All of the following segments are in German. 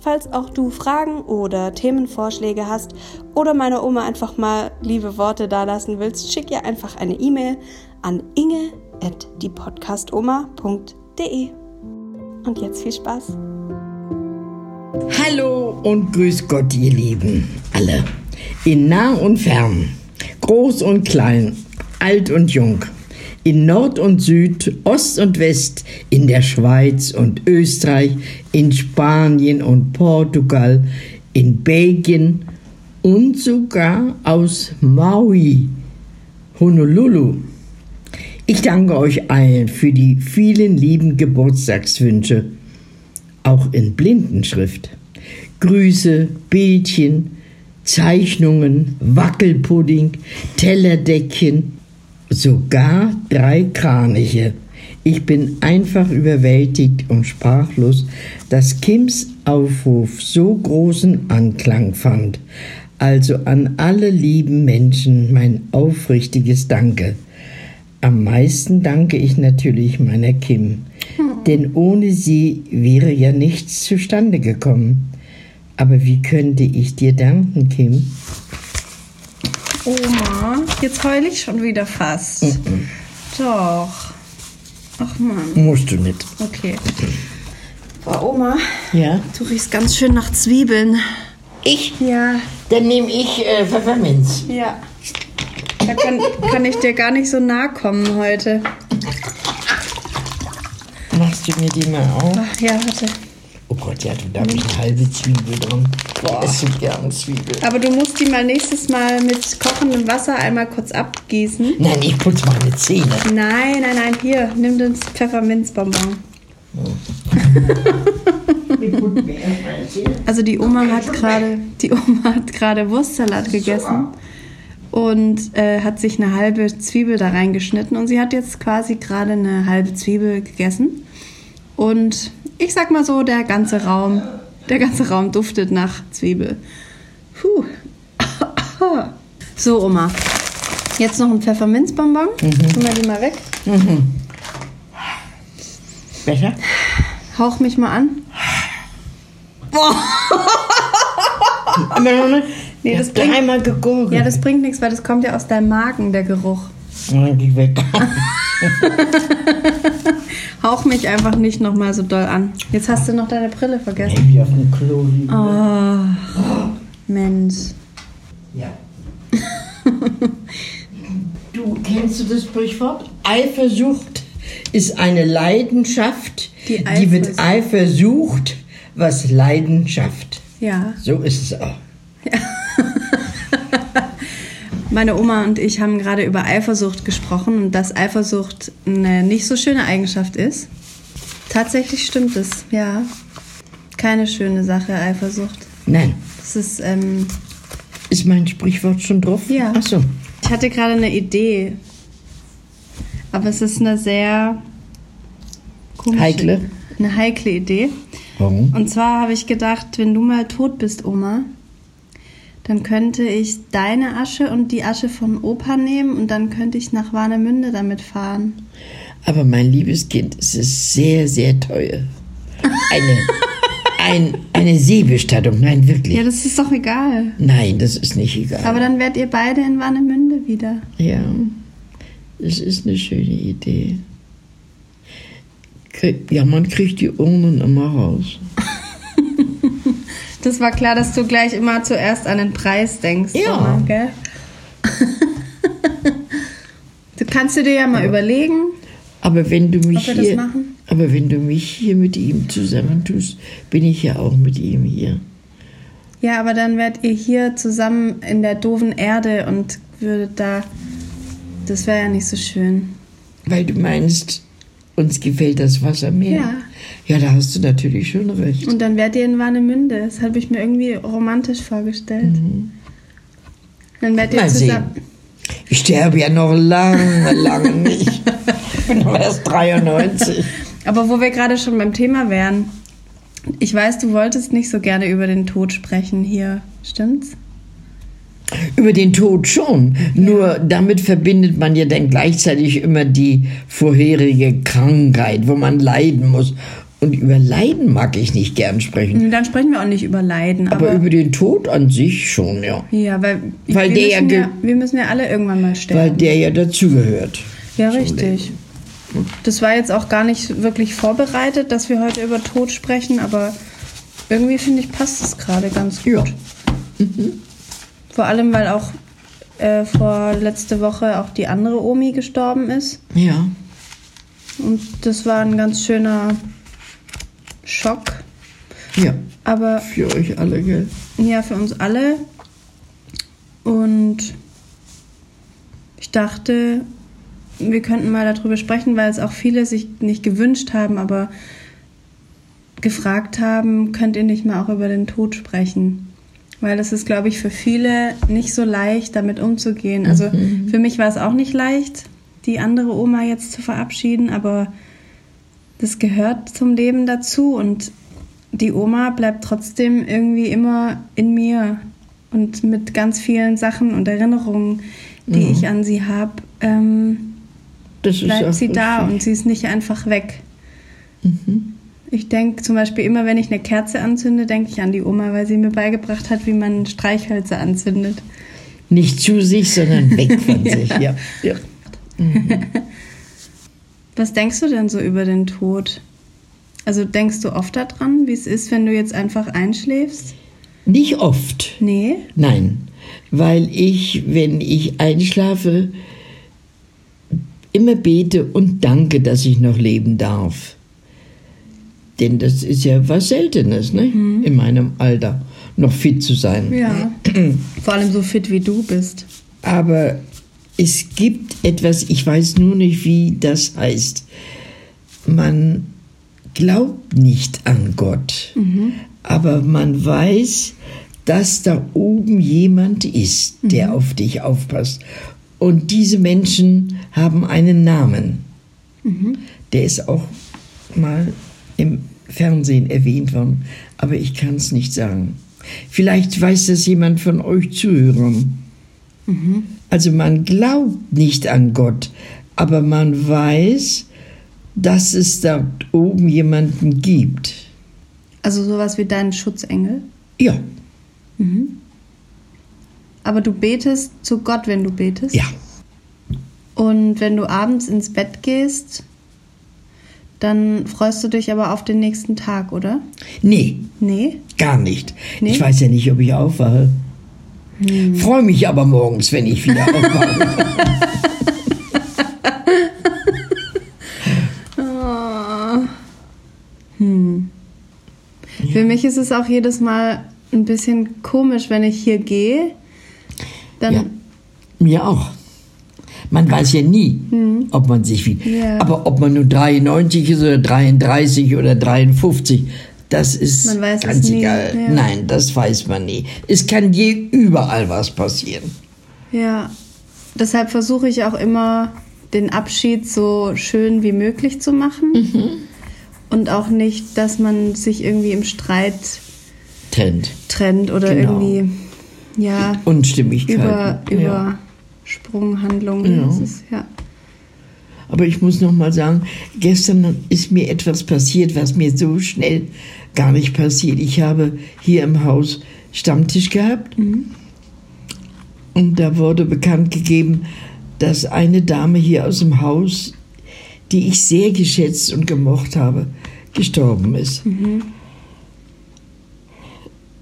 Falls auch du Fragen oder Themenvorschläge hast oder meiner Oma einfach mal liebe Worte dalassen willst, schick ihr einfach eine E-Mail an inge@diepodcastoma.de. Und jetzt viel Spaß. Hallo und grüß Gott, ihr Lieben, alle, in nah und fern, groß und klein, alt und jung in Nord und Süd, Ost und West, in der Schweiz und Österreich, in Spanien und Portugal, in Belgien und sogar aus Maui, Honolulu. Ich danke euch allen für die vielen lieben Geburtstagswünsche, auch in Blindenschrift. Grüße, Bildchen, Zeichnungen, Wackelpudding, Tellerdeckchen, sogar drei Kraniche. Ich bin einfach überwältigt und sprachlos, dass Kims Aufruf so großen Anklang fand. Also an alle lieben Menschen mein aufrichtiges Danke. Am meisten danke ich natürlich meiner Kim, denn ohne sie wäre ja nichts zustande gekommen. Aber wie könnte ich dir danken, Kim? Oma, jetzt heule ich schon wieder fast. -mm. Doch. Ach Mann. Musst du nicht. Okay. Boah, Oma. Ja? Du riechst ganz schön nach Zwiebeln. Ich? Ja. Dann nehme ich äh, Pfefferminz. Ja. Da kann, kann ich dir gar nicht so nahe kommen heute. Machst du mir die mal auf? Ach, ja, warte. Gott, ja, da habe ich eine halbe Zwiebel drin. Boah. Ich esse gerne Zwiebel. Aber du musst die mal nächstes Mal mit kochendem Wasser einmal kurz abgießen. Nein, ich putze meine Zähne. Nein, nein, nein, hier, nimm das Pfefferminzbonbon. also die Oma hat gerade die Oma hat gerade Wurstsalat gegessen und äh, hat sich eine halbe Zwiebel da reingeschnitten und sie hat jetzt quasi gerade eine halbe Zwiebel gegessen und ich sag mal so, der ganze Raum, der ganze Raum duftet nach Zwiebel. Puh. So, Oma. Jetzt noch ein Pfefferminzbonbon. Mhm. Tun wir die mal weg. Mhm. Besser? Hauch mich mal an. Boah. nee, das bringt, einmal gegurgelt. Ja, das bringt nichts, weil das kommt ja aus deinem Magen, der Geruch. Ja, geh weg. Hauch mich einfach nicht noch mal so doll an. Jetzt hast du noch deine Brille vergessen. Ey, wie auf dem Klo liegen. Oh, oh. Mensch. Ja. du kennst du das Sprichwort? Eifersucht ist eine Leidenschaft, die, die mit Eifer sucht, was Leidenschaft. Ja. So ist es auch. Ja. Meine Oma und ich haben gerade über Eifersucht gesprochen und dass Eifersucht eine nicht so schöne Eigenschaft ist. Tatsächlich stimmt es, ja. Keine schöne Sache, Eifersucht. Nein. Das ist, ähm, Ist mein Sprichwort schon drauf? Ja. Ach so. Ich hatte gerade eine Idee. Aber es ist eine sehr komische, heikle. Eine heikle Idee. Warum? Und zwar habe ich gedacht, wenn du mal tot bist, Oma, dann könnte ich deine Asche und die Asche von Opa nehmen und dann könnte ich nach Warnemünde damit fahren. Aber mein liebes Kind, es ist sehr, sehr teuer. Eine, ein, eine Seebestattung, nein, wirklich. Ja, das ist doch egal. Nein, das ist nicht egal. Aber dann werdet ihr beide in Warnemünde wieder. Ja, das ist eine schöne Idee. Ja, man kriegt die Urnen immer raus. Das war klar, dass du gleich immer zuerst an den Preis denkst. Ja. Immer, gell? du kannst du dir ja mal ja. überlegen. Aber wenn du mich hier, aber wenn du mich hier mit ihm zusammentust, bin ich ja auch mit ihm hier. Ja, aber dann werdet ihr hier zusammen in der doofen Erde und würdet da. Das wäre ja nicht so schön. Weil du meinst, uns gefällt das Wasser mehr. Ja. Ja, da hast du natürlich schon recht. Und dann werdet ihr in Warnemünde. Das habe ich mir irgendwie romantisch vorgestellt. Mhm. Dann werdet ihr Mal zusammen. Sehen. Ich sterbe ja noch lange, lange nicht. Ich bin noch erst 93. Aber wo wir gerade schon beim Thema wären, ich weiß, du wolltest nicht so gerne über den Tod sprechen hier, stimmt's? Über den Tod schon. Nur damit verbindet man ja dann gleichzeitig immer die vorherige Krankheit, wo man leiden muss. Und über Leiden mag ich nicht gern sprechen. Dann sprechen wir auch nicht über Leiden. Aber, Aber, über den Tod an sich schon, ja. ja, weil, Weil wir, der ja müssen ja, wir müssen ja alle irgendwann mal sterben. Weil der ja dazugehört. ja, richtig. Das war jetzt auch gar nicht wirklich vorbereitet, dass wir heute über Tod sprechen, aber irgendwie finde ich, passt es gerade ganz gut. Ja. Vor allem, weil auch äh, vor letzte Woche auch die andere Omi gestorben ist. Ja. Und das war ein ganz schöner Schock. Ja. Aber Für euch alle, gell? ja, für uns alle. Und ich dachte, wir könnten mal darüber sprechen, weil es auch viele sich nicht gewünscht haben, aber gefragt haben, könnt ihr nicht mal auch über den Tod sprechen? Weil es ist, glaube ich, für viele nicht so leicht, damit umzugehen. Also für mich war es auch nicht leicht, die andere Oma jetzt zu verabschieden, aber das gehört zum Leben dazu und die Oma bleibt trotzdem irgendwie immer in mir und mit ganz vielen Sachen und Erinnerungen, die ich an sie habe, ähm, Das bleibt sie da richtig. und sie ist nicht einfach weg. Ich denke zum Beispiel immer, wenn ich eine Kerze anzünde, denke ich an die Oma, weil sie mir beigebracht hat, wie man Streichhölzer anzündet. Nicht zu sich, sondern weg von sich. Ja. ja. Was denkst du denn so über den Tod? Also denkst du oft daran, wie es ist, wenn du jetzt einfach einschläfst? Nicht oft. Nee. Nein, weil ich, wenn ich einschlafe, immer bete und danke, dass ich noch leben darf. Denn das ist ja was Seltenes, ne? In meinem Alter, noch fit zu sein. Ja. Vor allem so fit wie du bist. Aber es gibt etwas, ich weiß nur nicht, wie das heißt. Man glaubt nicht an Gott, aber man weiß, dass da oben jemand ist, der auf dich aufpasst. Und diese Menschen haben einen Namen. Der ist auch mal im Fernsehen erwähnt worden, aber ich kann es nicht sagen. Vielleicht weiß das jemand von euch Zuhörern. Also man glaubt nicht an Gott, aber man weiß, dass es da oben jemanden gibt. Also sowas wie deinen Schutzengel. Ja, Aber du betest zu Gott, wenn du betest. ja. Und wenn du abends ins Bett gehst, dann freust du dich aber auf den nächsten Tag, oder? Nee, Nee? gar nicht. Nee? Ich weiß ja nicht, ob ich aufwache. Freue mich aber morgens, wenn ich wieder aufwache. Für mich ist es auch jedes Mal ein bisschen komisch, wenn ich hier gehe. Dann Ja. Mir auch. Man weiß ja nie, ob man sich wie. Ja. Aber ob man nur 93 ist oder 33 oder 53, das ist Man weiß ganz egal. ja. Nein, das weiß man nie. Es kann je überall was passieren. Ja, deshalb versuche ich auch immer, den Abschied so schön wie möglich zu machen. Und auch nicht, dass man sich irgendwie im Streit Trend. trennt oder Genau. irgendwie, ja, Unstimmigkeiten. über, ja. Übersprunghandlungen. Ja. Ist, ja. Aber ich muss noch mal sagen, gestern ist mir etwas passiert, was mir so schnell gar nicht passiert. Ich habe hier im Haus Stammtisch gehabt und da wurde bekannt gegeben, dass eine Dame hier aus dem Haus, die ich sehr geschätzt und gemocht habe, gestorben ist.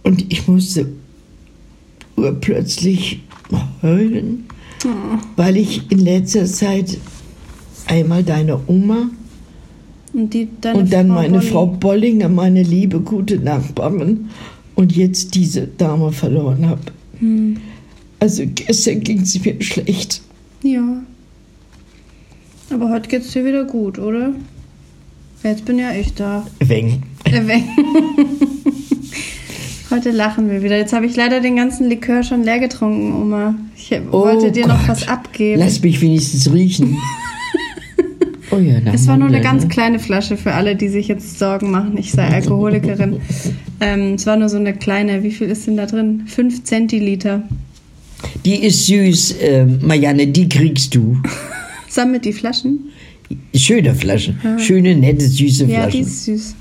Und ich musste urplötzlich heulen, weil ich in letzter Zeit einmal deine Oma Und, die, und dann Frau meine Bolli. Frau Bollinger, meine liebe, gute Nachbarin und jetzt diese Dame verloren habe. Hm. Also gestern ging es mir schlecht. Ja. Aber heute geht's dir wieder gut, oder? Jetzt bin ja ich da. Weng. Der weg. Heute lachen wir wieder. Jetzt habe ich leider den ganzen Likör schon leer getrunken, Oma. Ich wollte Oh dir noch Gott. was abgeben. Lass mich wenigstens riechen. oh ja, Es war nur eine ganz ne? kleine Flasche für alle, die sich jetzt Sorgen machen, ich sei Alkoholikerin. ähm, es war nur so eine kleine, wie viel ist denn da drin? Fünf Zentiliter. Die ist süß, äh, Marianne, die kriegst du. Sammelt die Flaschen? Schöne Flasche. Schöne, nette, süße Ja, die ist süß.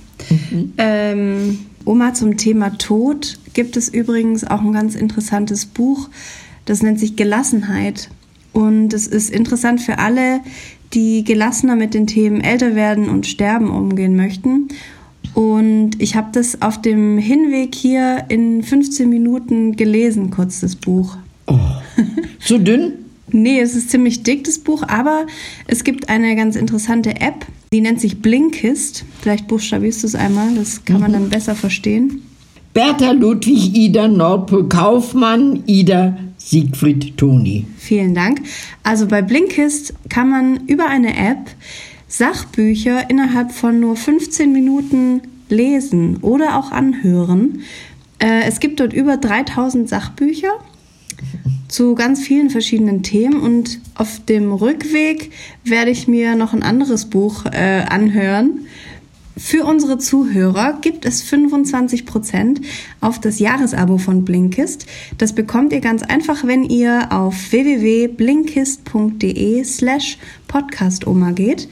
Ähm, Oma zum Thema Tod gibt es übrigens auch ein ganz interessantes Buch. Das nennt sich Gelassenheit. Und es ist interessant für alle, die gelassener mit den Themen älter werden und sterben umgehen möchten. Und ich habe das auf dem Hinweg hier in 15 Minuten gelesen, kurz das Buch. So dünn? Nee, es ist ziemlich dick, das Buch, aber es gibt eine ganz interessante App, die nennt sich Blinkist. Vielleicht buchstabierst du es einmal, das kann man dann besser verstehen. Bertha Ludwig Ida Nordpol Kaufmann Ida Siegfried Toni. Vielen Dank. Also bei Blinkist kann man über eine App Sachbücher innerhalb von nur 15 Minuten lesen oder auch anhören. Äh, Es gibt dort über 3000 Sachbücher zu ganz vielen verschiedenen Themen und auf dem Rückweg werde ich mir noch ein anderes Buch äh, anhören. Für unsere Zuhörer gibt es 25% auf das Jahresabo von Blinkist. Das bekommt ihr ganz einfach, wenn ihr auf www.blinkist.de slash podcastoma geht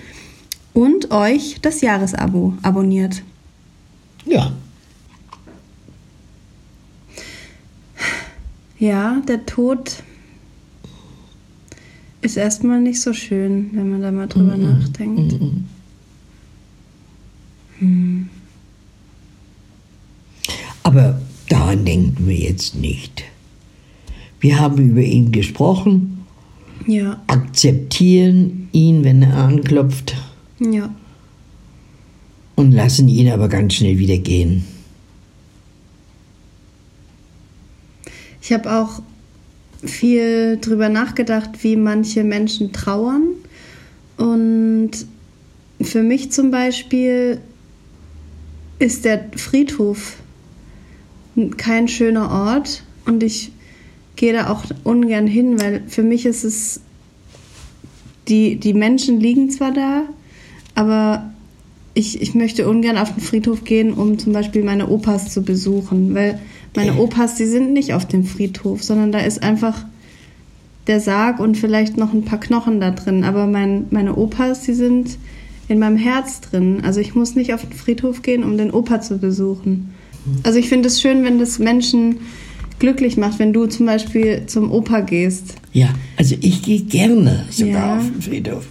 und euch das Jahresabo abonniert. Ja. Ja, der Tod ist erstmal nicht so schön, wenn man da mal drüber nachdenkt. Aber daran denken wir jetzt nicht. Wir haben über ihn gesprochen, Ja, akzeptieren ihn, wenn er anklopft ja. und lassen ihn aber ganz schnell wieder gehen. Ich habe auch viel drüber nachgedacht, wie manche Menschen trauern. Und für mich zum Beispiel ist der Friedhof kein schöner Ort und ich gehe da auch ungern hin, weil für mich ist es, die, die Menschen liegen zwar da, aber ich, ich möchte ungern auf den Friedhof gehen, um zum Beispiel meine Opas zu besuchen, weil meine Opas, die sind nicht auf dem Friedhof, sondern da ist einfach der Sarg und vielleicht noch ein paar Knochen da drin. Aber mein, meine Opas, die sind in meinem Herz drin. Also ich muss nicht auf den Friedhof gehen, um den Opa zu besuchen. Also ich finde es schön, wenn das Menschen glücklich macht, wenn du zum Beispiel zum Opa gehst. Ja, also ich gehe gerne sogar Ja. auf den Friedhof,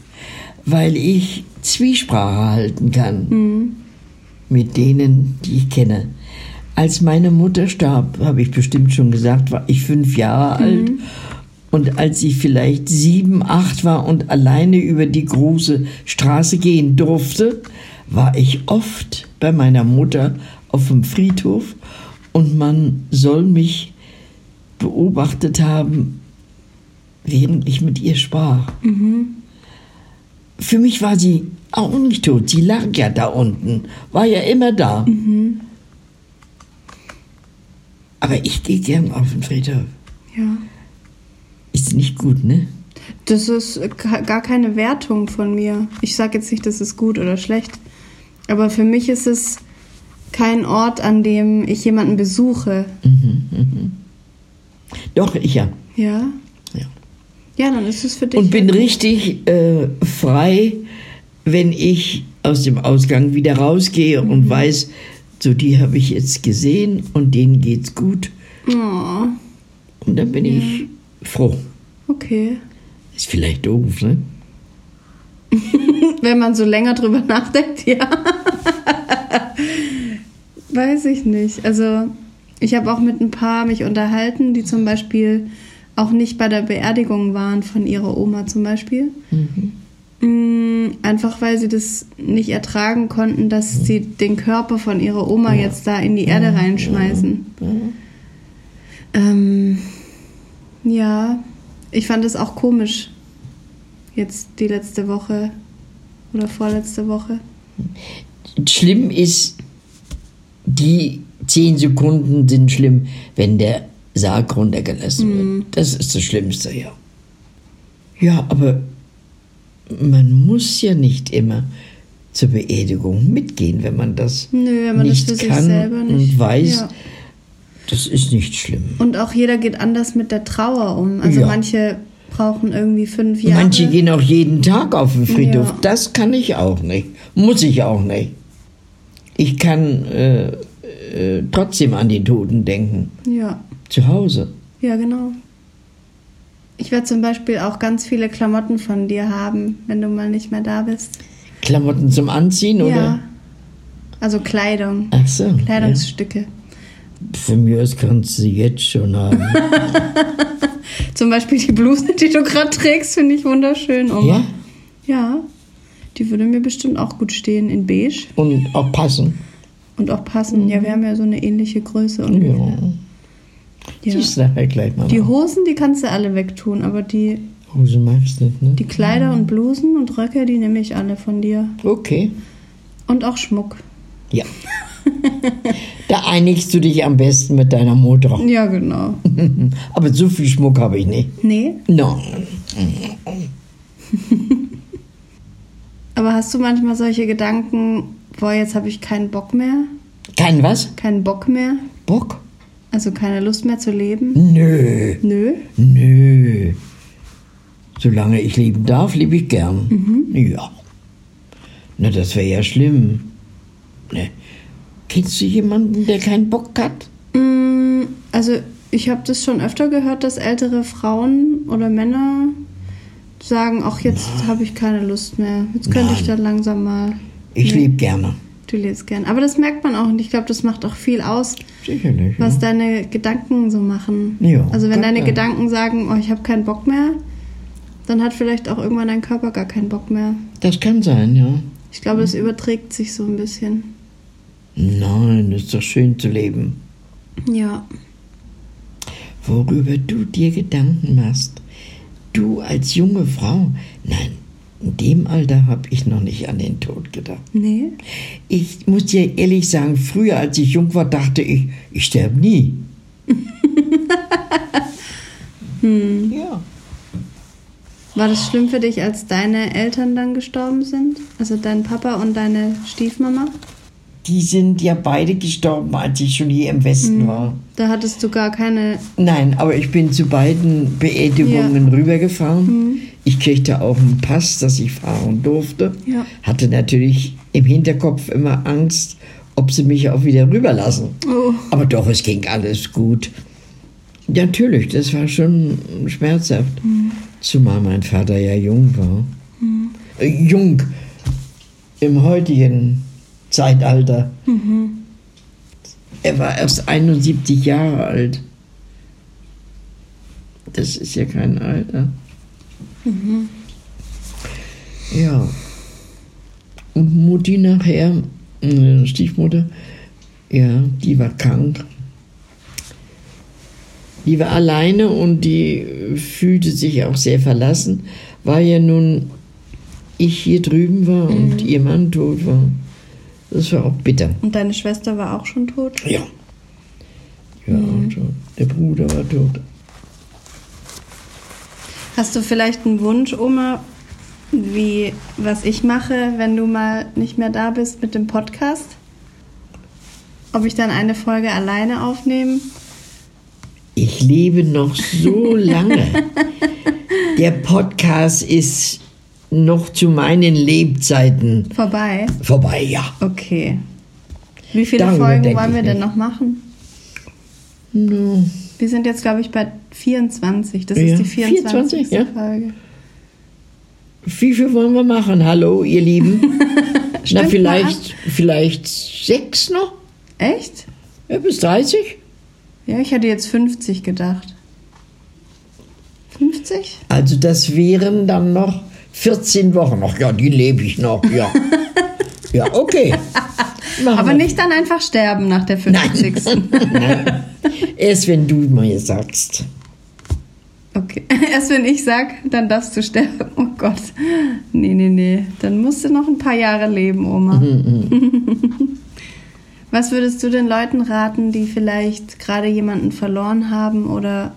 weil ich Zwiesprache halten kann mit denen, die ich kenne. Als meine Mutter starb, habe ich bestimmt schon gesagt, war ich fünf Jahre alt. Und als ich vielleicht sieben, acht war und alleine über die große Straße gehen durfte, war ich oft bei meiner Mutter auf dem Friedhof und man soll mich beobachtet haben, während ich mit ihr sprach. Für mich war sie auch nicht tot. Sie lag ja da unten, war ja immer da. Aber ich gehe gern auf den Friedhof. Ja. Ist nicht gut, ne? Das ist ga- gar keine Wertung von mir. Ich sage jetzt nicht, das ist gut oder schlecht. Aber für mich ist es kein Ort, an dem ich jemanden besuche. Doch, ich ja. Ja? ja. Ja, dann ist es für dich. Und bin richtig äh, frei, wenn ich aus dem Ausgang wieder rausgehe und weiß, so die habe ich jetzt gesehen und denen geht's gut. Oh, Und dann bin ich froh. okay. Ist vielleicht doof, ne? Wenn man so länger drüber nachdenkt, ja. Weiß ich nicht. Also, ich habe auch mit ein paar mich unterhalten, die zum Beispiel auch nicht bei der Beerdigung waren von ihrer Oma zum Beispiel. Mm, Einfach weil sie das nicht ertragen konnten, dass sie den Körper von ihrer Oma jetzt da in die Erde reinschmeißen. Ähm, ja, ich fand es auch komisch. Jetzt die letzte Woche oder vorletzte Woche. Schlimm ist, die zehn Sekunden sind schlimm, wenn der Sarg runtergelassen wird. Das ist das Schlimmste, ja. Ja, aber man muss ja nicht immer zur Beerdigung mitgehen, wenn man das Nö, man nicht das für kann sich selber nicht. und weiß, Ja. das ist nicht schlimm. Und auch jeder geht anders mit der Trauer um. Also Ja. manche brauchen irgendwie fünf Jahre. Manche gehen auch jeden Tag auf den Friedhof. Ja. Das kann ich auch nicht. Muss ich auch nicht. Ich kann äh, äh, trotzdem an die Toten denken. Ja, Zu Hause. ja, genau. Ich werde zum Beispiel auch ganz viele Klamotten von dir haben, wenn du mal nicht mehr da bist. Klamotten zum Anziehen, oder? Ja. Also Kleidung, Ach so. Ja. Kleidungsstücke. Von mir aus kannst du sie jetzt schon haben. Zum Beispiel die Bluse, die du gerade trägst, finde ich wunderschön. Oma. ja? Ja, die würde mir bestimmt auch gut stehen in beige Und auch passen. und auch passen. Ja, wir haben ja so eine ähnliche Größe. Und Ja. Ja. Die ist nachher gleich mal. Die. Hosen, die kannst du alle wegtun, aber die, Hose magst du nicht, ne? die Kleider und Blusen und Röcke, die nehme ich alle von dir. Okay. Und auch Schmuck. Ja. da einigst du dich am besten mit deiner Mutter. Ja, genau. Aber so viel Schmuck habe ich nicht. Nee, Nein. aber hast du manchmal solche Gedanken, boah, jetzt habe ich keinen Bock mehr? Kein was? Keinen Bock mehr? Bock? Also keine Lust mehr zu leben? Nö. Nö. Nö. Solange ich leben darf, lebe ich gern. Ja. Na, das wäre ja schlimm. Ne. Kennst du jemanden, der keinen Bock hat? Mm, Also ich habe das schon öfter gehört, dass ältere Frauen oder Männer sagen, ach jetzt habe ich keine Lust mehr. Jetzt könnte ich Nein. dann langsam mal. Ich Nee. lebe gerne. Du lebst gern. Aber das merkt man auch und ich glaube, das macht auch viel aus, Sicherlich. was ja. deine Gedanken so machen. Ja, also wenn deine ja. Gedanken sagen, oh, ich habe keinen Bock mehr, dann hat vielleicht auch irgendwann dein Körper gar keinen Bock mehr. Das kann sein, ja. Ich glaube, das überträgt sich so ein bisschen. Nein, ist doch schön zu leben. Ja. Worüber du dir Gedanken machst. Du als junge Frau. Nein, in dem Alter habe ich noch nicht an den Tod gedacht. Nee. Ich muss dir ehrlich sagen, früher, als ich jung war, dachte ich, ich sterbe nie. Ja. War das schlimm für dich, als deine Eltern dann gestorben sind? Also dein Papa und deine Stiefmama? Die sind ja beide gestorben, als ich schon hier im Westen war. Da hattest du gar keine. Nein, aber ich bin zu beiden Beerdigungen rübergefahren. Ich kriegte auch einen Pass, dass ich fahren durfte. Ja. Hatte natürlich im Hinterkopf immer Angst, ob sie mich auch wieder rüberlassen. Oh. Aber doch, es ging alles gut. Natürlich, das war schon schmerzhaft. Zumal mein Vater ja jung war. Äh, jung im heutigen Zeitalter. Er war erst 71 Jahre alt. Das ist ja kein Alter. Ja. Und Mutti nachher, äh, Stiefmutter, ja, die war krank. Die war alleine und die fühlte sich auch sehr verlassen, weil ja nun ich hier drüben war und ihr Mann tot war. Das war auch bitter. Und deine Schwester war auch schon tot? Ja. Ja, auch tot. Der Bruder war tot. Hast du vielleicht einen Wunsch, Oma, wie was ich mache, wenn du mal nicht mehr da bist mit dem Podcast? Ob ich dann eine Folge alleine aufnehme? Ich lebe noch so lange. Der Podcast ist noch zu meinen Lebzeiten Vorbei? vorbei, ja. Okay. Wie viele Darüber Folgen wollen wir denn nicht. noch machen? No. Wir sind jetzt, glaube ich, bei 24. Das Ja, ist die 24. 24, ja. Folge. Wie viel wollen wir machen? Hallo, ihr Lieben? Na, vielleicht, vielleicht sechs noch? Echt? Ja, bis 30? Ja, ich hätte jetzt 50 gedacht. 50? Also das wären dann noch 14 Wochen. Ach ja, die lebe ich noch, ja. ja, okay. Machen Aber wir. nicht dann einfach sterben nach der 50. Nein. Erst wenn du mir sagst. Okay. Erst wenn ich sag, dann darfst du sterben. Oh Gott. Nee, nee, nee. Dann musst du noch ein paar Jahre leben, Oma. Was würdest du den Leuten raten, die vielleicht gerade jemanden verloren haben oder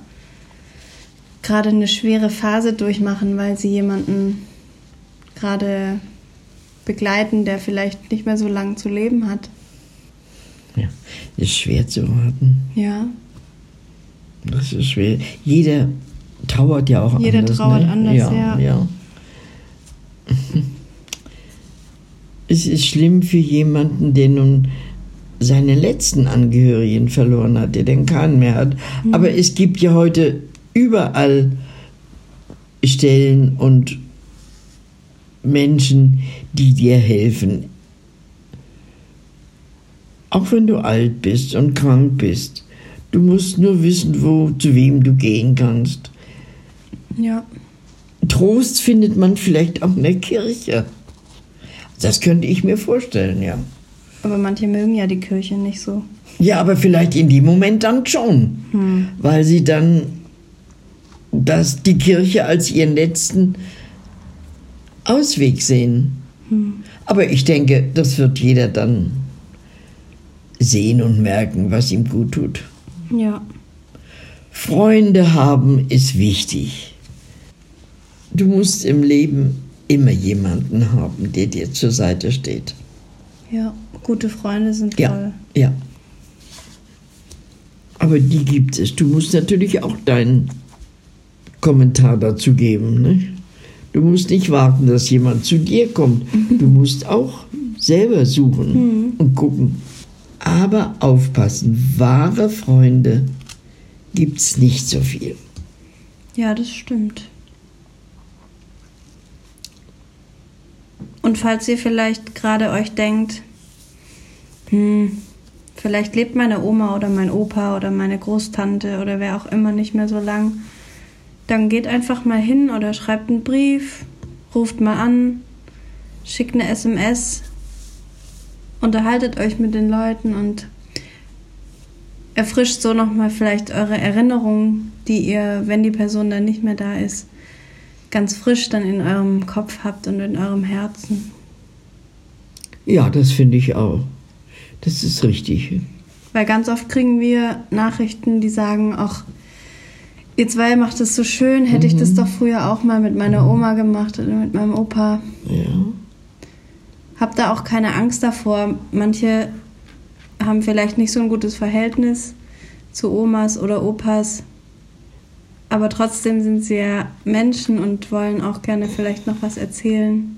gerade eine schwere Phase durchmachen, weil sie jemanden gerade begleiten, der vielleicht nicht mehr so lange zu leben hat? Ja, ist schwer zu raten. Ja. Das ist schwer. Jeder trauert ja auch Jeder anders. trauert ne? anders, ja. ja. Es ist schlimm für jemanden, der nun seine letzten Angehörigen verloren hat, der den keinen mehr hat. Mhm. Aber es gibt ja heute überall Stellen und Menschen, die dir helfen. Auch wenn du alt bist und krank bist. Du musst nur wissen, wo, zu wem du gehen kannst. Ja. Trost findet man vielleicht auch in der Kirche. Das könnte ich mir vorstellen, ja. Aber manche mögen ja die Kirche nicht so. Ja, aber vielleicht in dem Moment dann schon, weil sie dann das, die Kirche als ihren letzten Ausweg sehen. Aber ich denke, das wird jeder dann sehen und merken, was ihm gut tut. Ja. Freunde haben ist wichtig. Du musst im Leben immer jemanden haben, der dir zur Seite steht. Ja. Gute Freunde sind Ja, toll. ja. Aber die gibt es. Du musst natürlich auch deinen Kommentar dazu geben. Ne? Du musst nicht warten, dass jemand zu dir kommt. Du musst auch selber suchen und gucken. Aber aufpassen, wahre Freunde gibt es nicht so viel. Ja, das stimmt. Und falls ihr vielleicht gerade euch denkt, hm, vielleicht lebt meine Oma oder mein Opa oder meine Großtante oder wer auch immer nicht mehr so lang, dann geht einfach mal hin oder schreibt einen Brief, ruft mal an, schickt eine SMS, unterhaltet euch mit den Leuten und erfrischt so nochmal vielleicht eure Erinnerungen, die ihr, wenn die Person dann nicht mehr da ist, ganz frisch dann in eurem Kopf habt und in eurem Herzen. Ja, das finde ich auch. Das ist richtig. Weil ganz oft kriegen wir Nachrichten, die sagen, ach, ihr zwei macht es so schön, hätte ich das doch früher auch mal mit meiner Oma gemacht oder mit meinem Opa. Ja. Habt da auch keine Angst davor. Manche haben vielleicht nicht so ein gutes Verhältnis zu Omas oder Opas, aber trotzdem sind sie ja Menschen und wollen auch gerne vielleicht noch was erzählen.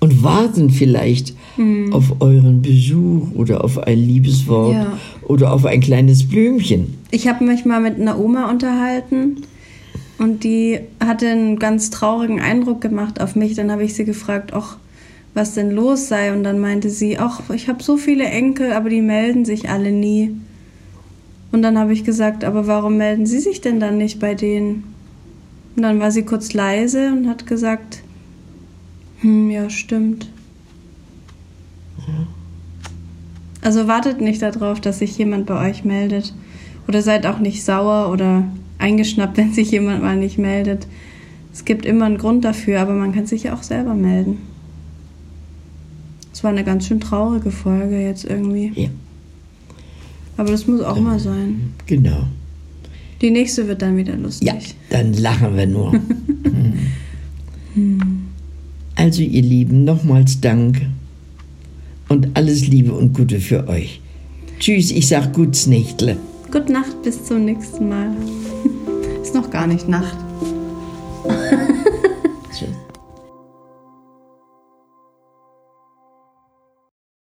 Und warten vielleicht auf euren Besuch oder auf ein Liebeswort Ja. oder auf ein kleines Blümchen. Ich habe mich mal mit einer Oma unterhalten und die hatte einen ganz traurigen Eindruck gemacht auf mich. Dann habe ich sie gefragt, ach, was denn los sei. Und dann meinte sie, ach, ich habe so viele Enkel, aber die melden sich alle nie. Und dann habe ich gesagt, aber warum melden Sie sich denn dann nicht bei denen? Und dann war sie kurz leise und hat gesagt, hm, ja, stimmt. Also wartet nicht darauf, dass sich jemand bei euch meldet. Oder seid auch nicht sauer oder eingeschnappt, wenn sich jemand mal nicht meldet. Es gibt immer einen Grund dafür, aber man kann sich ja auch selber melden. Es war eine ganz schön traurige Folge jetzt irgendwie. Ja, Aber das muss auch mal sein. genau. Die nächste wird dann wieder lustig. Ja, dann lachen wir nur. Hm. also ihr Lieben, nochmals Dank und alles Liebe und Gute für euch. Tschüss, ich sag Gutsnächtle. Gute Nacht, bis zum nächsten Mal. Ist noch gar nicht Nacht.